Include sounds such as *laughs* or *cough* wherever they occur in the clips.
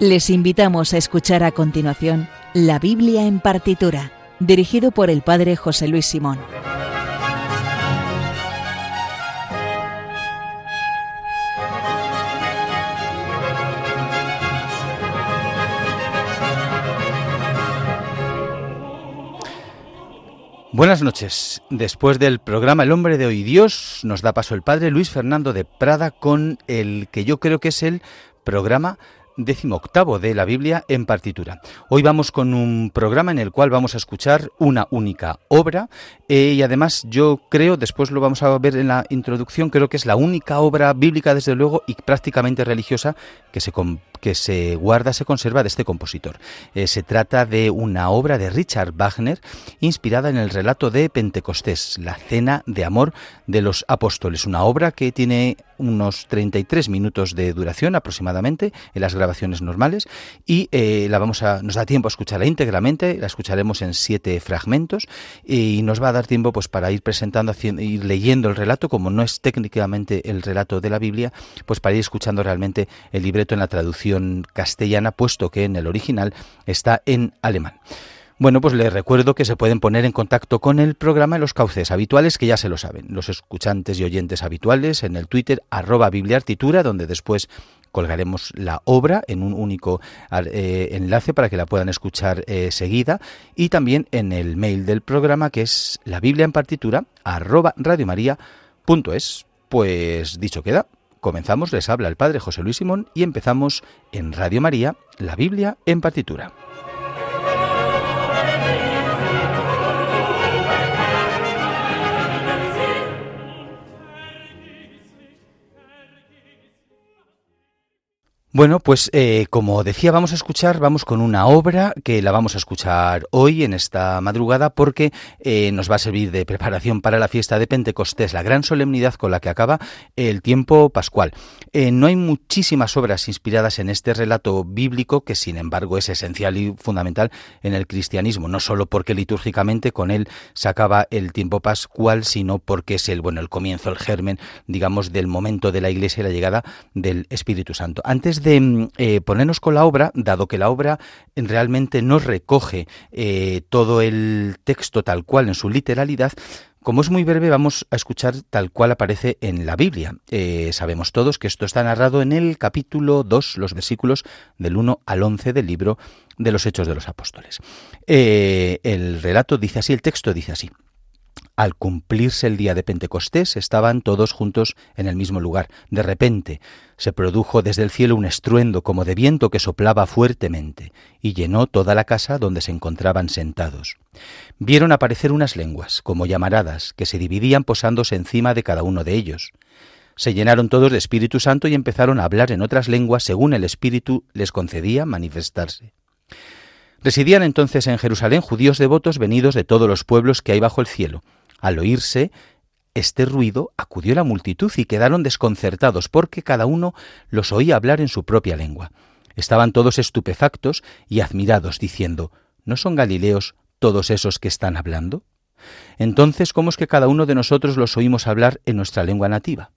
Les invitamos a escuchar a continuación La Biblia en partitura, dirigido por el Padre José Luis Simón. Buenas noches. Después del programa El hombre de hoy Dios, nos da paso el padre Luis Fernando de Prada con el que yo creo que es el programa octavo de la Biblia en partitura. Hoy vamos con un programa en el cual vamos a escuchar una única obra eh, y además yo creo, después lo vamos a ver en la introducción, creo que es la única obra bíblica desde luego y prácticamente religiosa que se, que se guarda, se conserva de este compositor. Eh, se trata de una obra de Richard Wagner inspirada en el relato de Pentecostés, la cena de amor de los apóstoles, una obra que tiene unos 33 minutos de duración aproximadamente en las grabaciones normales y eh, la vamos a nos da tiempo a escucharla íntegramente, la escucharemos en siete fragmentos y nos va a dar tiempo pues para ir presentando ir leyendo el relato como no es técnicamente el relato de la Biblia, pues para ir escuchando realmente el libreto en la traducción castellana, puesto que en el original está en alemán. Bueno, pues les recuerdo que se pueden poner en contacto con el programa en los cauces habituales, que ya se lo saben, los escuchantes y oyentes habituales en el Twitter arroba bibliartitura, donde después colgaremos la obra en un único eh, enlace para que la puedan escuchar eh, seguida y también en el mail del programa que es la biblia en partitura arroba radiomaria.es. Pues dicho queda, Comenzamos, les habla el Padre José Luis Simón y empezamos en Radio María, la Biblia en partitura. Bueno, pues eh, como decía, vamos a escuchar, vamos con una obra que la vamos a escuchar hoy en esta madrugada porque eh, nos va a servir de preparación para la fiesta de Pentecostés, la gran solemnidad con la que acaba el tiempo pascual. Eh, no hay muchísimas obras inspiradas en este relato bíblico que sin embargo es esencial y fundamental en el cristianismo, no solo porque litúrgicamente con él se acaba el tiempo pascual, sino porque es el bueno el comienzo, el germen, digamos, del momento de la Iglesia y la llegada del Espíritu Santo. Antes de mm, eh, ponernos con la obra, dado que la obra realmente no recoge eh, todo el texto tal cual en su literalidad, como es muy breve, vamos a escuchar tal cual aparece en la Biblia. Eh, sabemos todos que esto está narrado en el capítulo 2, los versículos del 1 al 11 del libro de los Hechos de los Apóstoles. el relato dice así, el texto dice así. Al cumplirse el día de Pentecostés estaban todos juntos en el mismo lugar. De repente se produjo desde el cielo un estruendo como de viento que soplaba fuertemente y llenó toda la casa donde se encontraban sentados. Vieron aparecer unas lenguas, como llamaradas, que se dividían posándose encima de cada uno de ellos. Se llenaron todos de Espíritu Santo y empezaron a hablar en otras lenguas según el Espíritu les concedía manifestarse. Residían entonces en Jerusalén judíos devotos venidos de todos los pueblos que hay bajo el cielo, al oírse este ruido, acudió la multitud y quedaron desconcertados porque cada uno los oía hablar en su propia lengua. Estaban todos estupefactos y admirados, diciendo, ¿No son Galileos todos esos que están hablando? Entonces, ¿cómo es que cada uno de nosotros los oímos hablar en nuestra lengua nativa?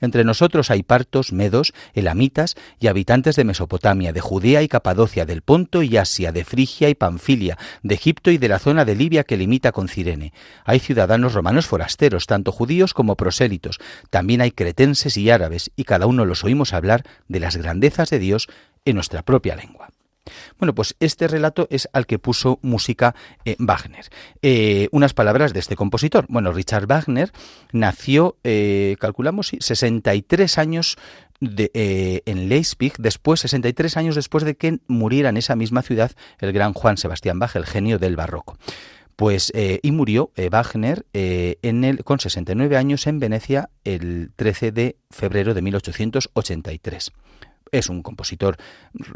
Entre nosotros hay partos, medos, elamitas y habitantes de Mesopotamia, de Judea y Capadocia, del Ponto y Asia, de Frigia y Panfilia, de Egipto y de la zona de Libia que limita con Cirene. Hay ciudadanos romanos forasteros, tanto judíos como prosélitos. También hay cretenses y árabes, y cada uno los oímos hablar de las grandezas de Dios en nuestra propia lengua. Bueno, pues este relato es al que puso música eh, Wagner. Eh, unas palabras de este compositor. Bueno, Richard Wagner nació, eh, calculamos, 63 años en Leipzig, después, 63 años después de que muriera en esa misma ciudad el gran Juan Sebastián Bach, el genio del barroco. Pues, y murió Wagner en el, con 69 años en Venecia el 13 de febrero de 1883 es un compositor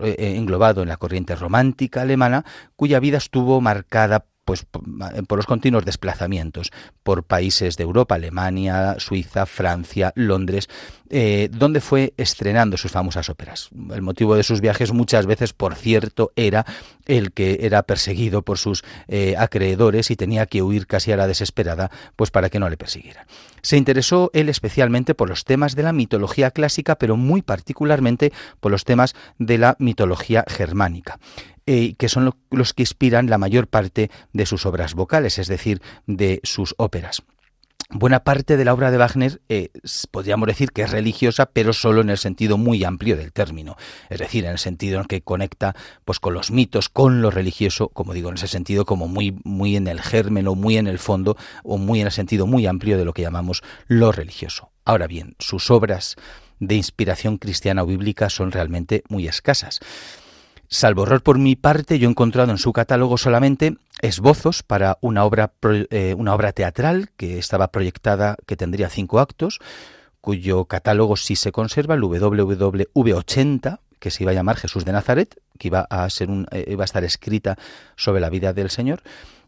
eh, englobado en la corriente romántica alemana, cuya vida estuvo marcada pues por los continuos desplazamientos por países de Europa, Alemania, Suiza, Francia, Londres, eh, donde fue estrenando sus famosas óperas. El motivo de sus viajes muchas veces, por cierto, era el que era perseguido por sus eh, acreedores y tenía que huir casi a la desesperada, pues para que no le persiguieran. Se interesó él especialmente por los temas de la mitología clásica, pero muy particularmente por los temas de la mitología germánica. Eh, que son los que inspiran la mayor parte de sus obras vocales, es decir, de sus óperas. Buena parte de la obra de Wagner eh, podríamos decir que es religiosa, pero solo en el sentido muy amplio del término, es decir, en el sentido en que conecta pues con los mitos, con lo religioso, como digo, en ese sentido como muy muy en el germen o muy en el fondo o muy en el sentido muy amplio de lo que llamamos lo religioso. Ahora bien, sus obras de inspiración cristiana o bíblica son realmente muy escasas. Salvo error por mi parte, yo he encontrado en su catálogo solamente esbozos para una obra, eh, una obra teatral que estaba proyectada, que tendría cinco actos, cuyo catálogo sí se conserva, el WWV80, que se iba a llamar Jesús de Nazaret, que iba a, ser un, eh, iba a estar escrita sobre la vida del Señor.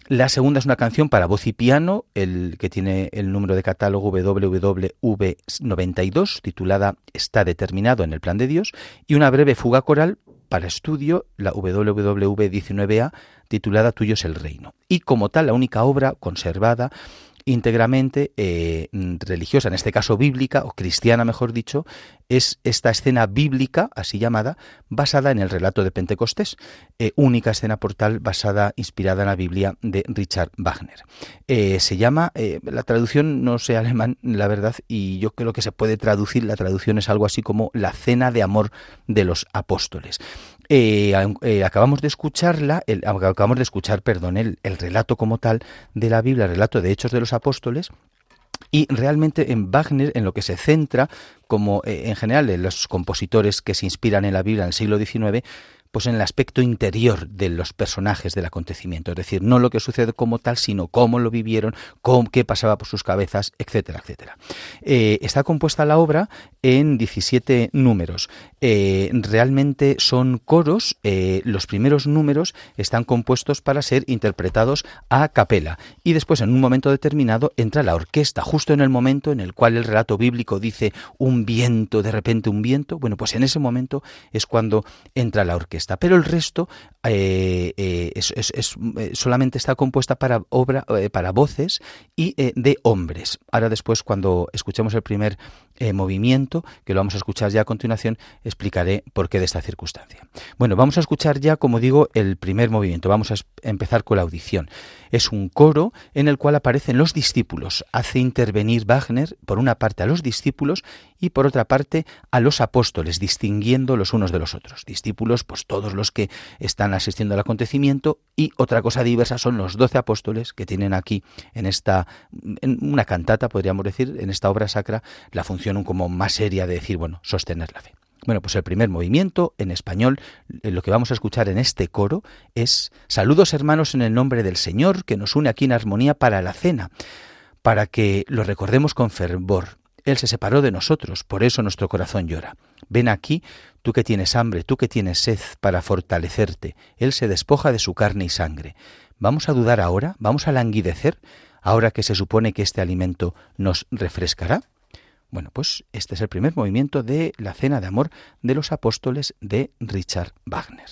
La segunda es una canción para voz y piano, el que tiene el número de catálogo WWV92, titulada Está determinado en el plan de Dios, y una breve fuga coral para estudio, la WWV19A, titulada Tuyo es el Reino. Y como tal, la única obra conservada íntegramente eh, religiosa, en este caso bíblica o cristiana, mejor dicho, es esta escena bíblica, así llamada, basada en el relato de Pentecostés, eh, única escena portal basada, inspirada en la Biblia de Richard Wagner. Eh, se llama, la traducción no sé alemán, la verdad, y yo creo que se puede traducir, la traducción es algo así como la cena de amor de los apóstoles. Eh, eh, acabamos de escucharla, el, acabamos de escuchar, perdón, el, el relato como tal de la Biblia, el relato de Hechos de los Apóstoles, y realmente en Wagner, en lo que se centra, como eh, en general en los compositores que se inspiran en la Biblia en el siglo XIX, pues en el aspecto interior de los personajes del acontecimiento, es decir, no lo que sucede como tal, sino cómo lo vivieron, qué pasaba por sus cabezas, etcétera, etcétera. Eh, está compuesta la obra en 17 números. Eh, realmente son coros, eh, los primeros números están compuestos para ser interpretados a capela y después en un momento determinado entra la orquesta, justo en el momento en el cual el relato bíblico dice un viento, de repente un viento, bueno, pues en ese momento es cuando entra la orquesta pero el resto eh, eh, es, eh, solamente está compuesta para obra, para voces y de hombres. Ahora después, cuando escuchemos el primer movimiento, que lo vamos a escuchar ya a continuación, explicaré por qué de esta circunstancia. Bueno, vamos a escuchar ya, como digo, el primer movimiento. Vamos a empezar con la audición. Es un coro en el cual aparecen los discípulos. Hace intervenir Wagner, por una parte, a los discípulos y por otra parte a los apóstoles, distinguiendo los unos de los otros. Discípulos, pues todos los que están asistiendo al acontecimiento y otra cosa diversa son los doce apóstoles que tienen aquí en esta, en una cantata, podríamos decir, en esta obra sacra, la función como más seria de decir, bueno, sostener la fe. Bueno, pues el primer movimiento en español, eh, lo que vamos a escuchar en este coro es Saludos hermanos en el nombre del Señor que nos une aquí en armonía para la cena, para que lo recordemos con fervor. Él se separó de nosotros, por eso nuestro corazón llora. Ven aquí, tú que tienes hambre, tú que tienes sed, para fortalecerte. Él se despoja de su carne y sangre. ¿Vamos a dudar ahora? ¿Vamos a languidecer? Ahora que se supone que este alimento nos refrescará. Bueno, pues este es el primer movimiento de la Cena de Amor de los Apóstoles de Richard Wagner.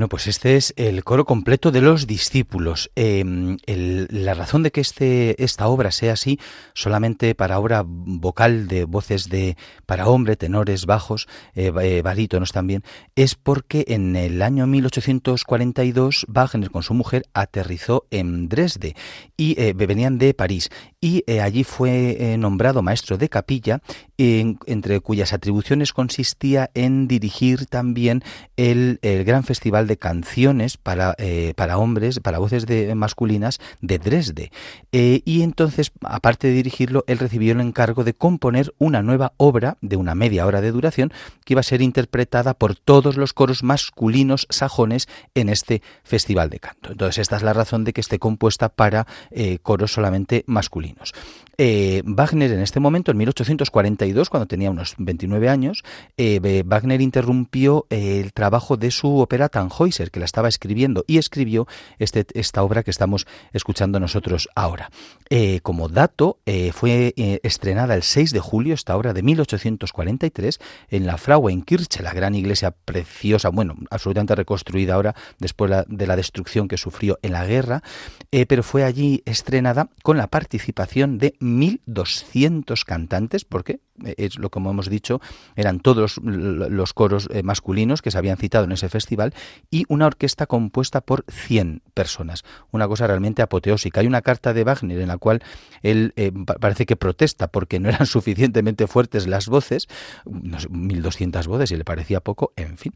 Bueno, pues este es el coro completo de los discípulos. Em, la razón de que este, esta obra sea así, solamente para obra vocal de voces de para hombre, tenores, bajos, eh, eh, barítonos también, es porque en el año 1842 Wagner con su mujer aterrizó en Dresde y eh, venían de París y allí fue nombrado maestro de capilla, entre cuyas atribuciones consistía en dirigir también el, el gran festival de canciones para, eh, para hombres, para voces de, masculinas de Dresde. Eh, y entonces, aparte de dirigirlo, él recibió el encargo de componer una nueva obra de una media hora de duración que iba a ser interpretada por todos los coros masculinos sajones en este festival de canto. Entonces, esta es la razón de que esté compuesta para eh, coros solamente masculinos. Wagner en este momento, en 1842, cuando tenía unos 29 años, Wagner interrumpió el trabajo de su ópera tan que la estaba escribiendo y escribió este, esta obra que estamos escuchando nosotros ahora. Eh, como dato, eh, fue eh, estrenada el 6 de julio esta obra de 1843 en la Frauenkirche, la gran iglesia preciosa, bueno, absolutamente reconstruida ahora después de la destrucción que sufrió en la guerra, pero fue allí estrenada con la participación de 1.200 cantantes, porque es lo como hemos dicho, eran todos los coros masculinos que se habían citado en ese festival y una orquesta compuesta por 100 personas. Una cosa realmente apoteósica. Hay una carta de Wagner en la cual él eh, parece que protesta porque no eran *laughs* suficientemente fuertes las voces, no 1200 voces y le parecía poco, en fin.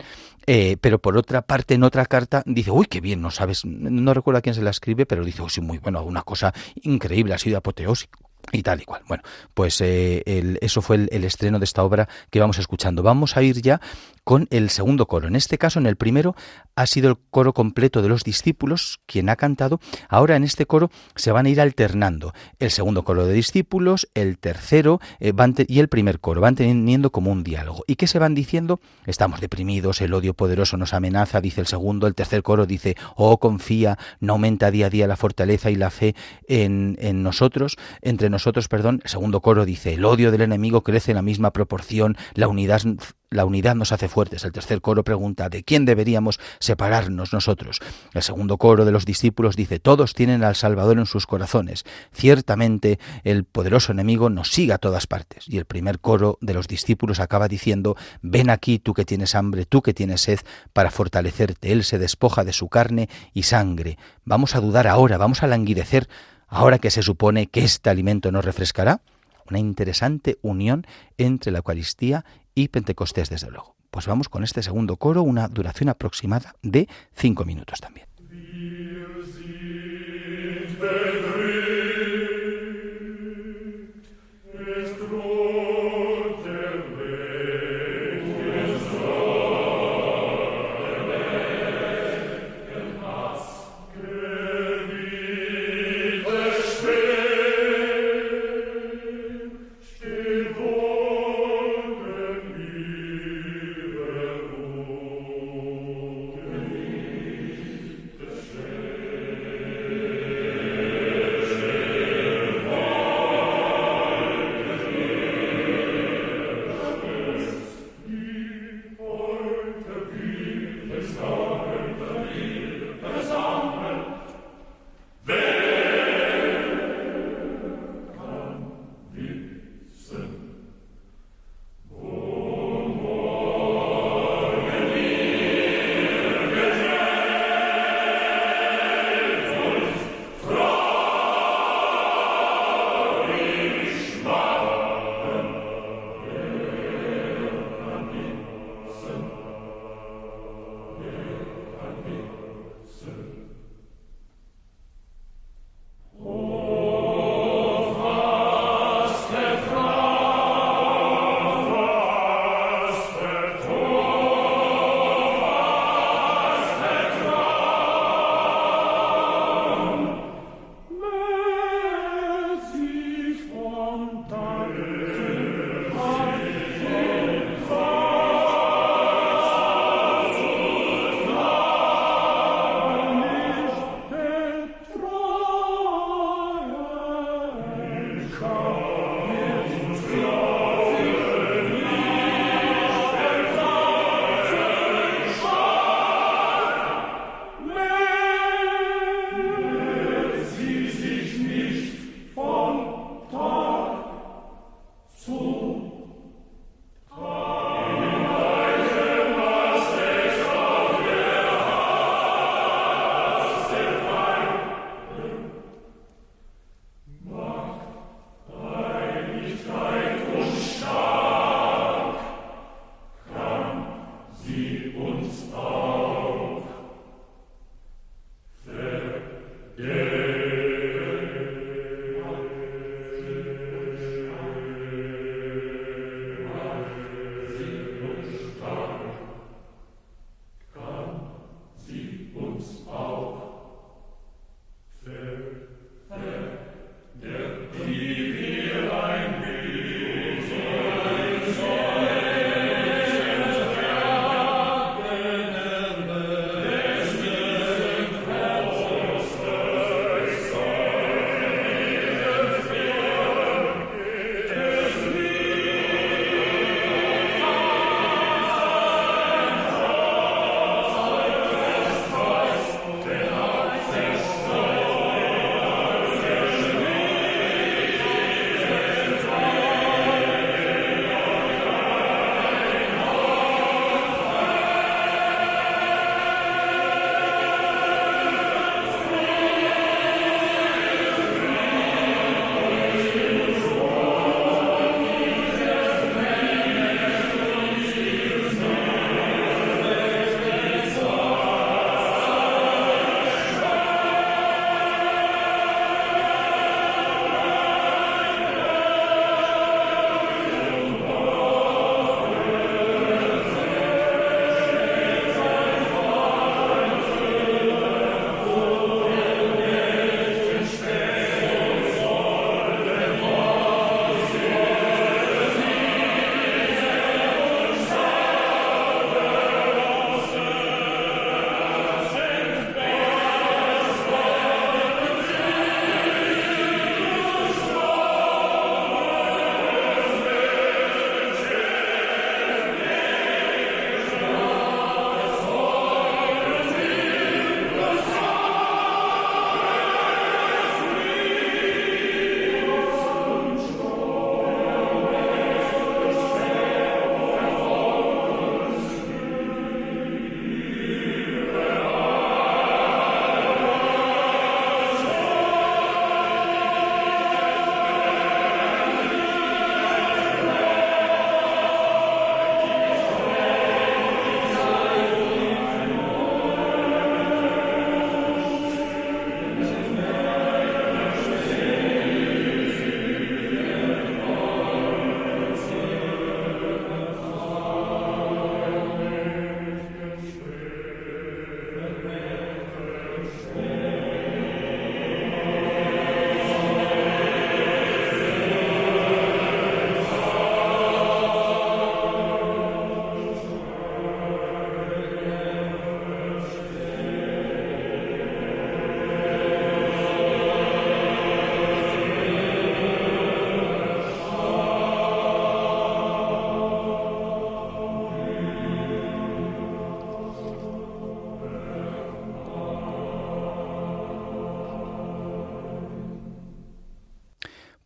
Eh, pero por otra parte, en otra carta dice, uy, qué bien, no sabes, no recuerdo a quién se la escribe, pero dice, oh, sí, muy bueno, una cosa increíble, ha sido apoteósico y tal y cual. Bueno, pues eh, eso fue el, estreno de esta obra que vamos escuchando. Vamos a ir ya con el segundo coro. En este caso, en el primero, ha sido el coro completo de los discípulos quien ha cantado. Ahora en este coro se van a ir alternando el segundo coro de discípulos, el tercero eh, y el primer coro. Van teniendo como un diálogo. ¿Y qué se van diciendo? Estamos deprimidos, el odio poderoso nos amenaza, dice el segundo. El tercer coro dice, oh, confía, no aumenta día a día la fortaleza y la fe en, en nosotros, entre nosotros, perdón. El segundo coro dice, el odio del enemigo crece en la misma proporción, la unidad la unidad nos hace fuertes. El tercer coro pregunta ¿de quién deberíamos separarnos nosotros? El segundo coro de los discípulos dice todos tienen al Salvador en sus corazones. Ciertamente el poderoso enemigo nos sigue a todas partes. Y el primer coro de los discípulos acaba diciendo ven aquí tú que tienes hambre, tú que tienes sed, para fortalecerte. Él se despoja de su carne y sangre. Vamos a dudar ahora, vamos a languidecer ahora que se supone que este alimento nos refrescará una interesante unión entre la Eucaristía y Pentecostés, desde luego. Pues vamos con este segundo coro, una duración aproximada de cinco minutos también.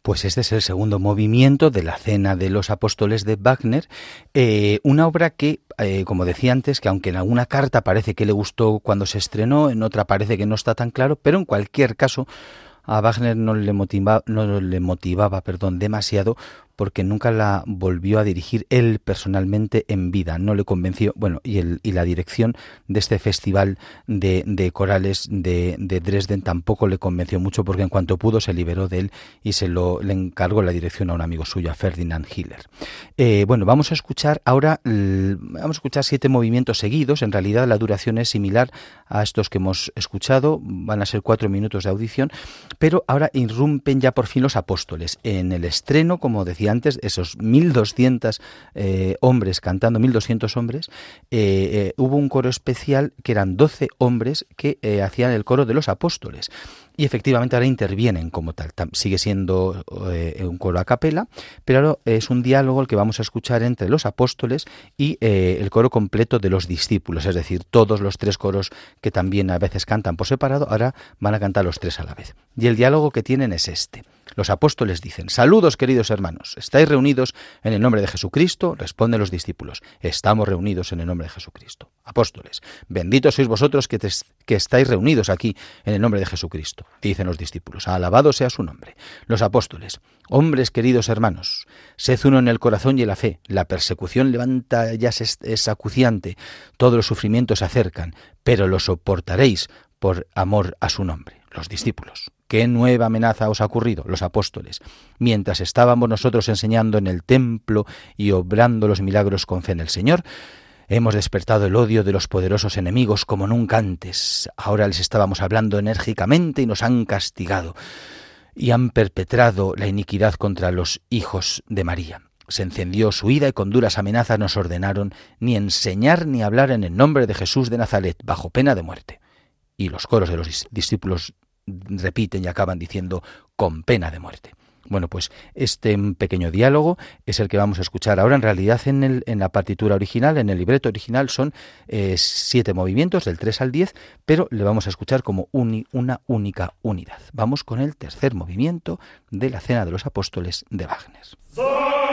Pues este es el segundo movimiento de la Cena de los Apóstoles de Wagner, eh, una obra que, eh, como decía antes, que aunque en alguna carta parece que le gustó cuando se estrenó, en otra parece que no está tan claro, pero en cualquier caso a Wagner no le, motiva, no le motivaba perdón, demasiado porque nunca la volvió a dirigir él personalmente en vida, no le convenció, bueno, y, la dirección de este festival de, corales de, de, Dresden tampoco le convenció mucho porque en cuanto pudo se liberó de él y se lo le encargó la dirección a un amigo suyo, a Ferdinand Hiller. Eh, bueno, vamos a escuchar ahora, vamos a escuchar siete movimientos seguidos, en realidad la duración es similar a estos que hemos escuchado, van a ser cuatro minutos de audición, pero ahora irrumpen ya por fin los apóstoles. En el estreno, como decía antes, esos 1.200 eh, hombres cantando, 1.200 hombres, eh, eh, hubo un coro especial que eran 12 hombres que hacían el coro de los apóstoles. Y efectivamente ahora intervienen como tal. Sigue siendo un coro a capela, pero ahora es un diálogo el que vamos a escuchar entre los apóstoles y el coro completo de los discípulos. Es decir, todos los tres coros que también a veces cantan por separado, ahora van a cantar los tres a la vez. Y el diálogo que tienen es este. Los apóstoles dicen, saludos queridos hermanos, ¿estáis reunidos en el nombre de Jesucristo? Responden los discípulos, estamos reunidos en el nombre de Jesucristo. Apóstoles, benditos sois vosotros que, estáis reunidos aquí en el nombre de Jesucristo. Dicen los discípulos, alabado sea su nombre. Los apóstoles, hombres queridos hermanos, sed uno en el corazón y en la fe. La persecución levanta ya es acuciante, todos los sufrimientos se acercan, pero lo soportaréis por amor a su nombre. Los discípulos. ¿Qué nueva amenaza os ha ocurrido? Los apóstoles. Mientras estábamos nosotros enseñando en el templo y obrando los milagros con fe en el Señor, hemos despertado el odio de los poderosos enemigos como nunca antes. Ahora les estábamos hablando enérgicamente y nos han castigado y han perpetrado la iniquidad contra los hijos de María. Se encendió su ira y con duras amenazas nos ordenaron ni enseñar ni hablar en el nombre de Jesús de Nazaret bajo pena de muerte. Y los coros de los discípulos repiten y acaban diciendo con pena de muerte. Bueno, pues este pequeño diálogo es el que vamos a escuchar ahora. En realidad, en, el, en la partitura original, en el libreto original, son eh, siete movimientos, del 3 al 10, pero le vamos a escuchar como una única unidad. Vamos con el tercer movimiento de la Cena de los Apóstoles de Wagner.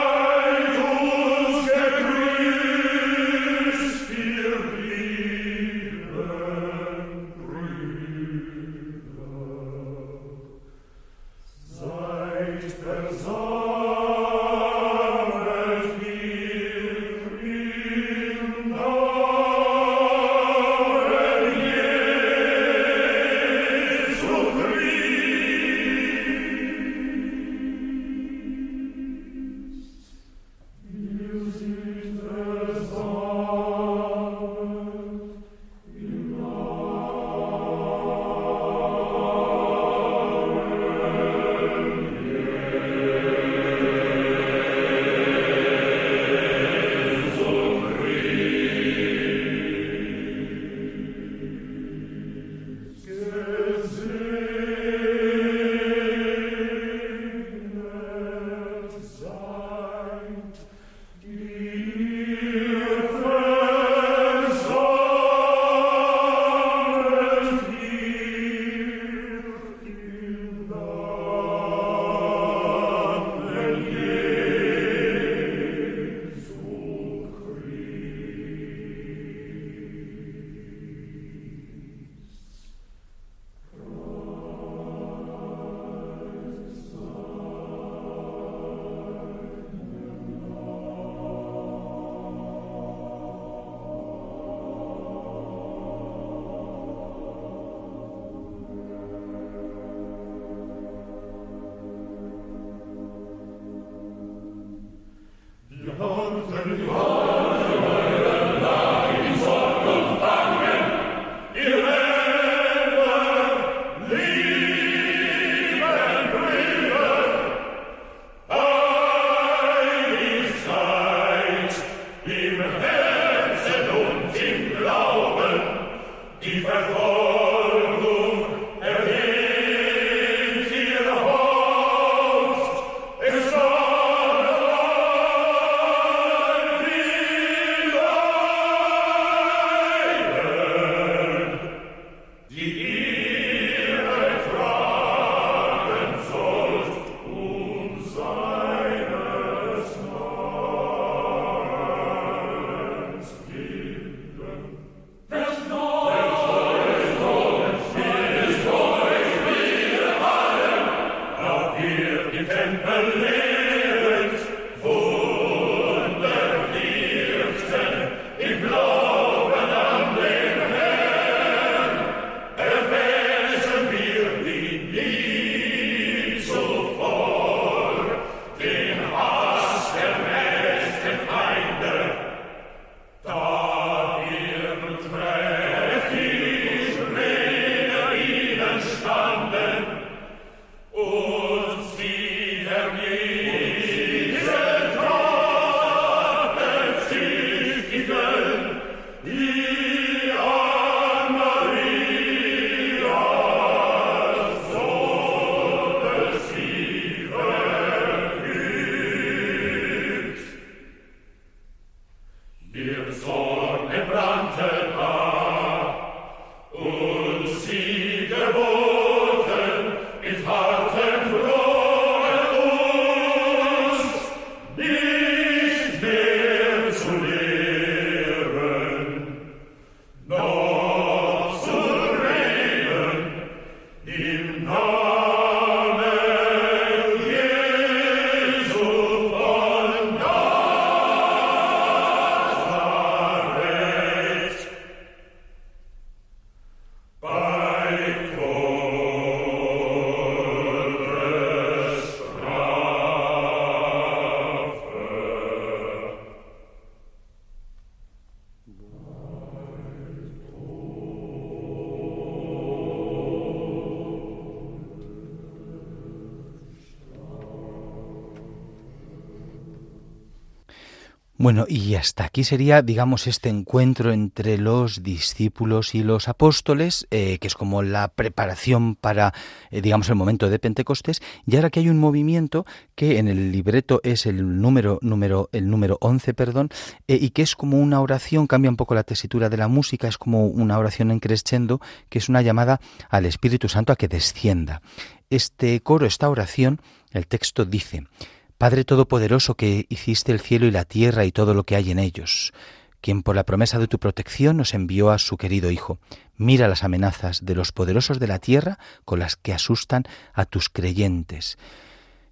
Bueno, y hasta aquí sería, digamos, este encuentro entre los discípulos y los apóstoles, eh, que es como la preparación para, eh, digamos, el momento de Pentecostés. Y ahora que hay un movimiento que en el libreto es el número, número, el número 11, perdón, eh, y que es como una oración, cambia un poco la tesitura de la música, es como una oración en crescendo, que es una llamada al Espíritu Santo a que descienda. Este coro, esta oración, el texto dice, Padre Todopoderoso que hiciste el cielo y la tierra y todo lo que hay en ellos, quien por la promesa de tu protección nos envió a su querido Hijo, mira las amenazas de los poderosos de la tierra con las que asustan a tus creyentes.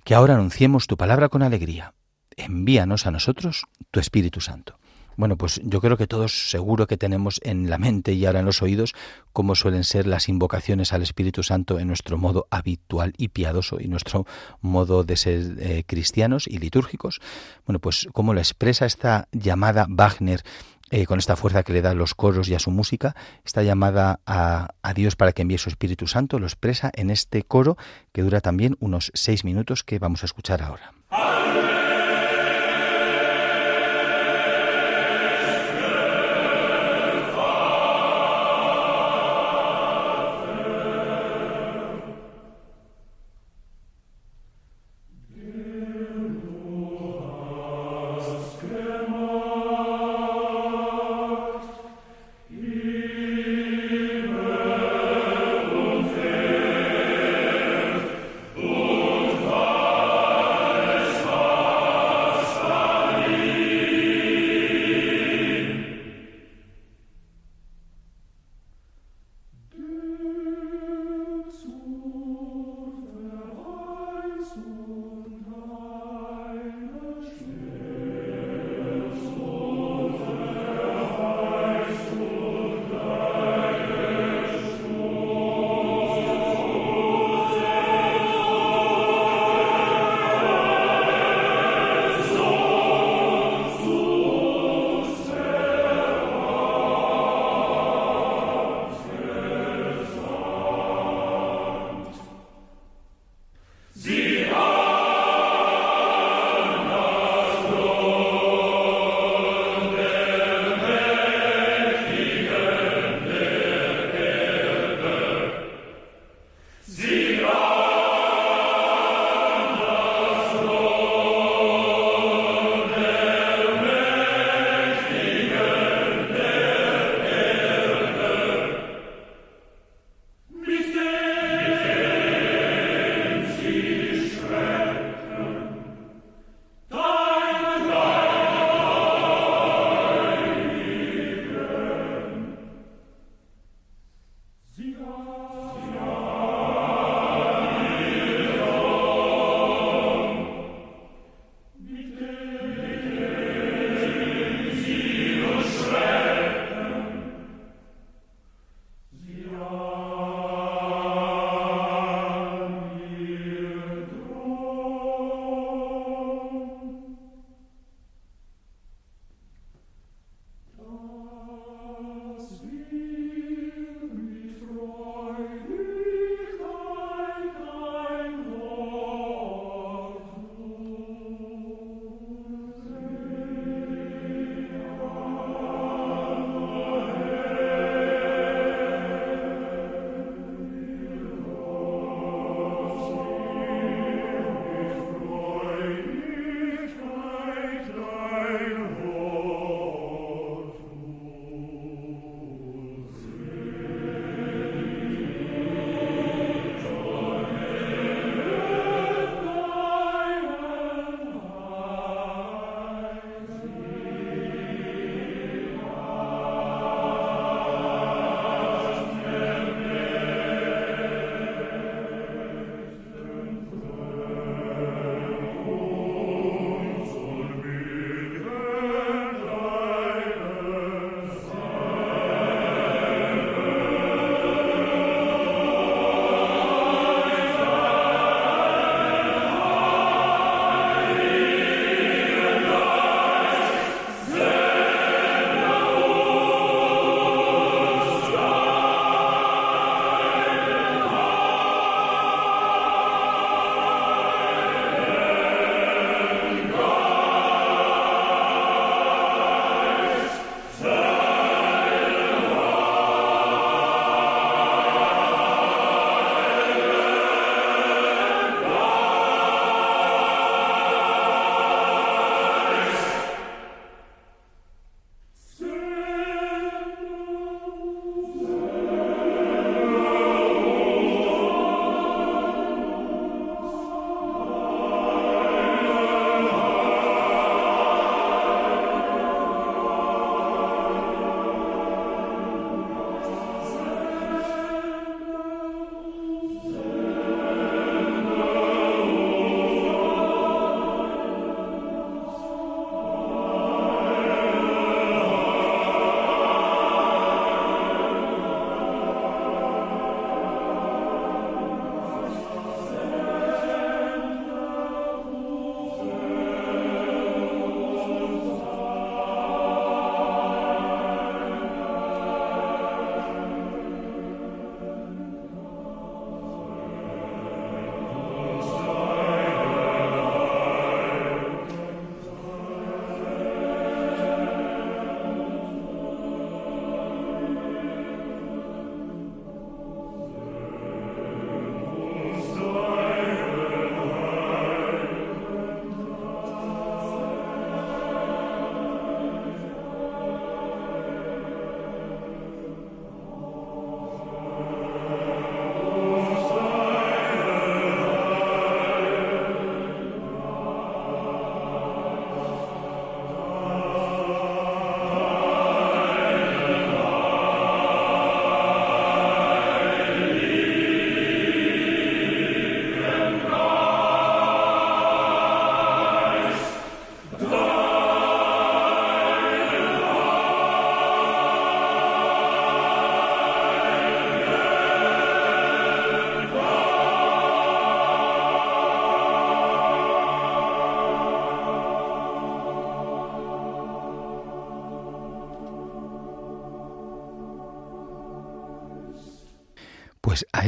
Que ahora anunciemos tu palabra con alegría. Envíanos a nosotros tu Espíritu Santo. Bueno, pues yo creo que todos seguro que tenemos en la mente y ahora en los oídos cómo suelen ser las invocaciones al Espíritu Santo en nuestro modo habitual y piadoso y nuestro modo de ser eh, cristianos y litúrgicos. Bueno, pues cómo lo expresa esta llamada Wagner eh, con esta fuerza que le da a los coros y a su música, esta llamada a, a, Dios para que envíe su Espíritu Santo, lo expresa en este coro que dura también unos seis minutos que vamos a escuchar ahora.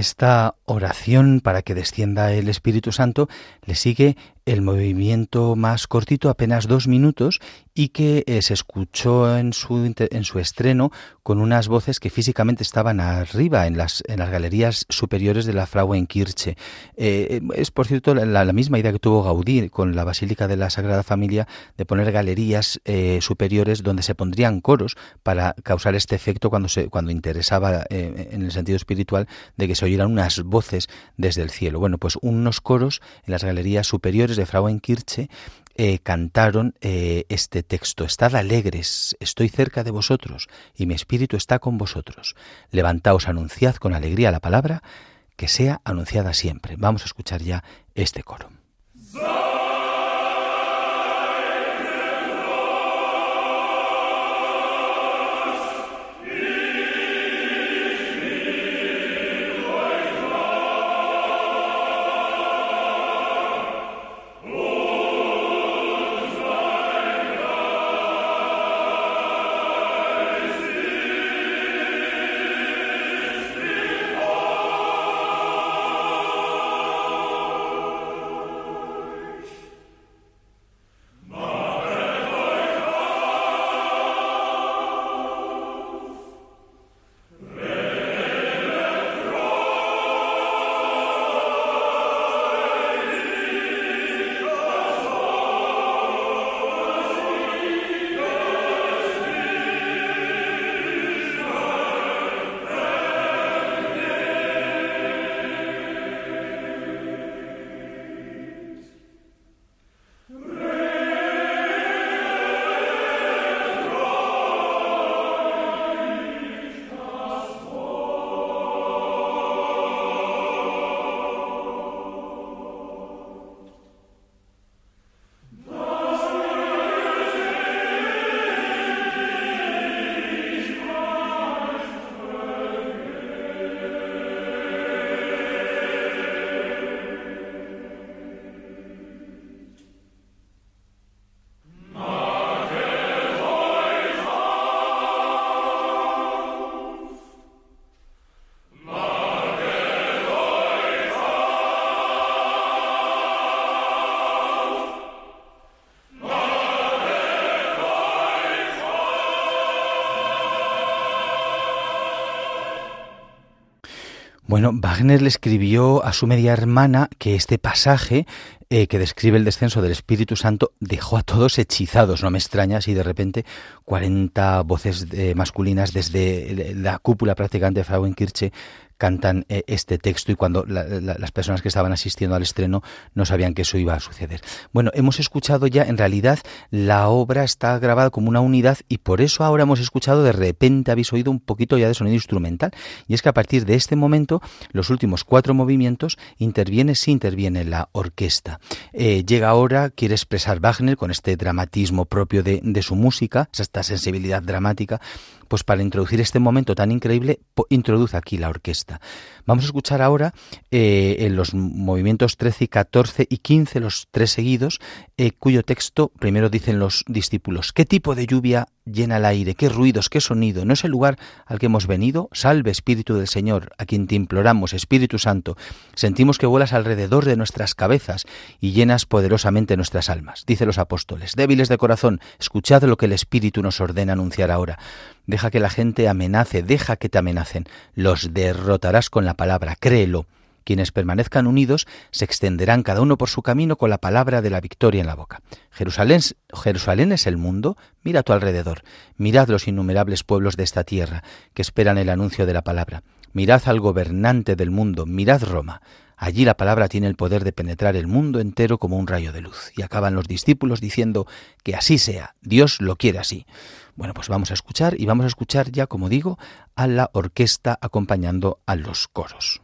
Esta oración para que descienda el Espíritu Santo le sigue el movimiento más cortito, apenas dos minutos, y que eh, se escuchó en su, en su estreno con unas voces que físicamente estaban arriba, en las, en las galerías superiores de la Frauenkirche. Eh, eh, es, por cierto, la, misma idea que tuvo Gaudí con la Basílica de la Sagrada Familia de poner galerías superiores donde se pondrían coros para causar este efecto cuando, se, cuando interesaba en el sentido espiritual de que se oyeran unas voces desde el cielo. Bueno, pues unos coros en las galerías superiores de Frauenkirche eh, cantaron eh, este texto. Estad alegres, estoy cerca de vosotros y mi espíritu está con vosotros. Levantaos, anunciad con alegría la palabra, que sea anunciada siempre. Vamos a escuchar ya este coro. Bueno, Wagner le escribió a su media hermana que este pasaje eh, que describe el descenso del Espíritu Santo dejó a todos hechizados. No me extraña si de repente 40 voces eh, masculinas desde la cúpula prácticamente de Frauenkirche cantan eh, este texto y cuando las personas que estaban asistiendo al estreno no sabían que eso iba a suceder. Bueno, hemos escuchado ya, en realidad, la obra está grabada como una unidad y por eso ahora hemos escuchado, de repente habéis oído un poquito ya de sonido instrumental. Y es que a partir de este momento, los últimos cuatro movimientos interviene, sí interviene la orquesta. Eh, llega ahora, quiere expresar Wagner con este dramatismo propio de, de su música, esta sensibilidad dramática, pues para introducir este momento tan increíble, introduce aquí la orquesta. Vamos a escuchar ahora eh, en los movimientos 13 y 14 y 15, los tres seguidos, eh, cuyo texto primero dicen los discípulos, ¿qué tipo de lluvia llena el aire? ¿Qué ruidos? ¿Qué sonido? ¿No es el lugar al que hemos venido? Salve Espíritu del Señor, a quien te imploramos, Espíritu Santo. Sentimos que vuelas alrededor de nuestras cabezas y llenas poderosamente nuestras almas. Dice los apóstoles, débiles de corazón, escuchad lo que el Espíritu nos ordena anunciar ahora. Deja que la gente amenace, deja que te amenacen. Los derrotarás con la palabra, créelo. Quienes permanezcan unidos se extenderán cada uno por su camino con la palabra de la victoria en la boca. Jerusalén, es el mundo, mira a tu alrededor, mirad los innumerables pueblos de esta tierra que esperan el anuncio de la palabra. Mirad al gobernante del mundo, mirad Roma. Allí la palabra tiene el poder de penetrar el mundo entero como un rayo de luz. Y acaban los discípulos diciendo que así sea, Dios lo quiere así. Bueno, pues vamos a escuchar y vamos a escuchar ya, como digo, a la orquesta acompañando a los coros.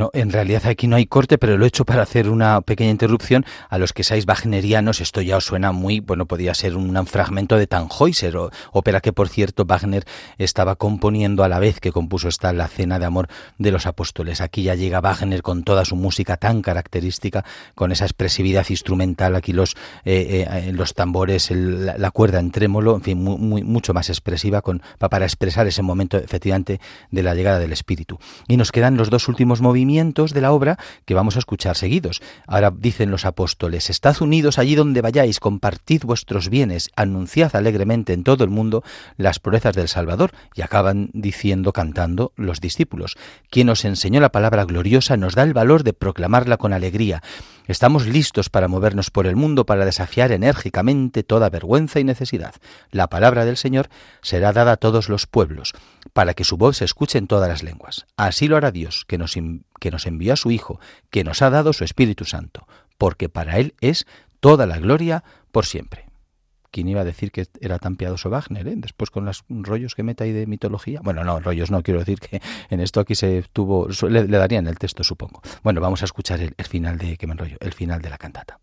Bueno, en realidad aquí no hay corte, pero lo he hecho para hacer una pequeña interrupción. A los que seáis wagnerianos, esto ya os suena muy, bueno, podía ser un fragmento de Tannhäuser, ópera que, por cierto, Wagner estaba componiendo a la vez que compuso esta La Cena de Amor de los Apóstoles. Aquí ya llega Wagner con toda su música tan característica, con esa expresividad instrumental, aquí los, eh, eh, los tambores, la, cuerda en trémolo, en fin, muy, mucho más expresiva con, para expresar ese momento, efectivamente, de la llegada del Espíritu. Y nos quedan los dos últimos movimientos de la obra que vamos a escuchar seguidos. Ahora dicen los apóstoles, Estad unidos allí donde vayáis, compartid vuestros bienes, anunciad alegremente en todo el mundo las proezas del Salvador. Y acaban diciendo, cantando los discípulos, quien os enseñó la palabra gloriosa nos da el valor de proclamarla con alegría. Estamos listos para movernos por el mundo, para desafiar enérgicamente toda vergüenza y necesidad. La palabra del Señor será dada a todos los pueblos, para que su voz se escuche en todas las lenguas. Así lo hará Dios, que nos, que nos envió a su Hijo, que nos ha dado su Espíritu Santo, porque para Él es toda la gloria por siempre. ¿Quién iba a decir que era tan piadoso Wagner? Eh? Después con los rollos que mete ahí de mitología. Bueno, no, rollos no, quiero decir que en esto aquí se tuvo, le, darían el texto, supongo. Bueno, vamos a escuchar el, el final de, que me enrollo, el final de la cantata.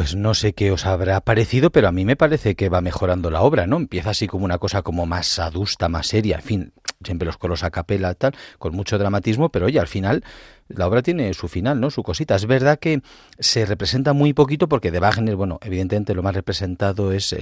Pues no sé qué os habrá parecido, pero a mí me parece que va mejorando la obra, ¿no? Empieza así como una cosa como más adusta, más seria, en fin, siempre los coros a capela, tal, con mucho dramatismo, pero oye, al final la obra tiene su final, ¿no? Su cosita. Es verdad que se representa muy poquito porque de Wagner, bueno, evidentemente lo más representado es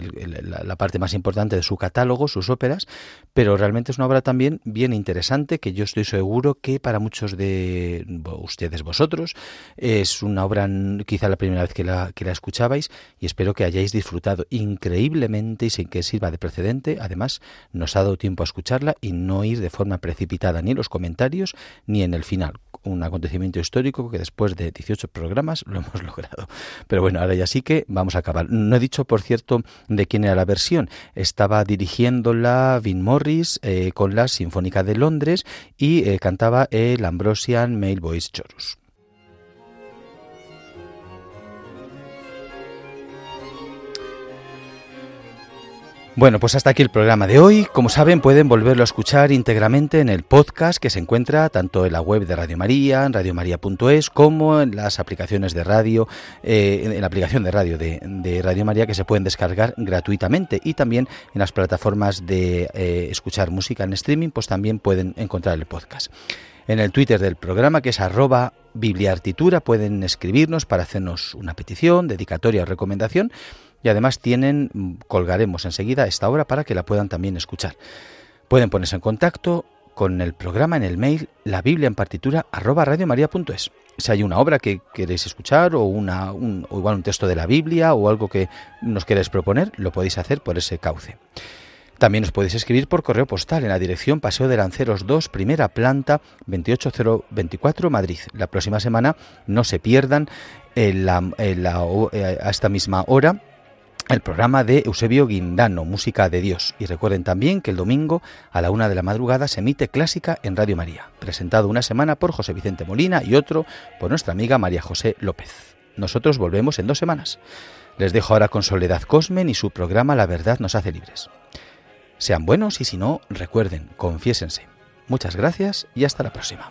la, parte más importante de su catálogo, sus óperas, pero realmente es una obra también bien interesante que yo estoy seguro que para muchos de ustedes, vosotros, es una obra quizá la primera vez que la, que la escuchabais y espero que hayáis disfrutado increíblemente y sin que sirva de precedente. Además, nos ha dado tiempo a escucharla y no ir de forma precipitada ni en los comentarios ni en el final un acontecimiento histórico que después de 18 programas lo hemos *laughs* logrado. Pero bueno, ahora ya sí que vamos a acabar. No he dicho, por cierto, de quién era la versión. Estaba dirigiéndola Vin Morris eh, con la Sinfónica de Londres y eh, cantaba el Ambrosian Voice Chorus. Bueno, pues hasta aquí el programa de hoy. Como saben, pueden volverlo a escuchar íntegramente en el podcast que se encuentra tanto en la web de Radio María, en radiomaria.es, como en las aplicaciones de radio, eh, en la aplicación de radio de, Radio María que se pueden descargar gratuitamente y también en las plataformas de eh, escuchar música en streaming, pues también pueden encontrar el podcast. En el Twitter del programa, que es arroba bibliartitura, pueden escribirnos para hacernos una petición, dedicatoria o recomendación y además tienen, mm, colgaremos enseguida esta obra para que la puedan también escuchar. Pueden ponerse en contacto con el programa en el mail la biblia en partitura arroba. Si hay una obra que queréis escuchar o, una, un, o igual un texto de la Biblia o algo que nos queráis proponer, lo podéis hacer por ese cauce. También os podéis escribir por correo postal en la dirección Paseo de Lanceros 2, primera planta, 28024, Madrid. La próxima semana no se pierdan a esta misma hora el programa de Eusebio Guindano, Música de Dios. Y recuerden también que el domingo a la una de la madrugada se emite Clásica en Radio María, presentado una semana por José Vicente Molina y otro por nuestra amiga María José López. Nosotros volvemos en dos semanas. Les dejo ahora con Soledad Cosmen y su programa La verdad nos hace libres. Sean buenos y si no, recuerden, confiésense. Muchas gracias y hasta la próxima.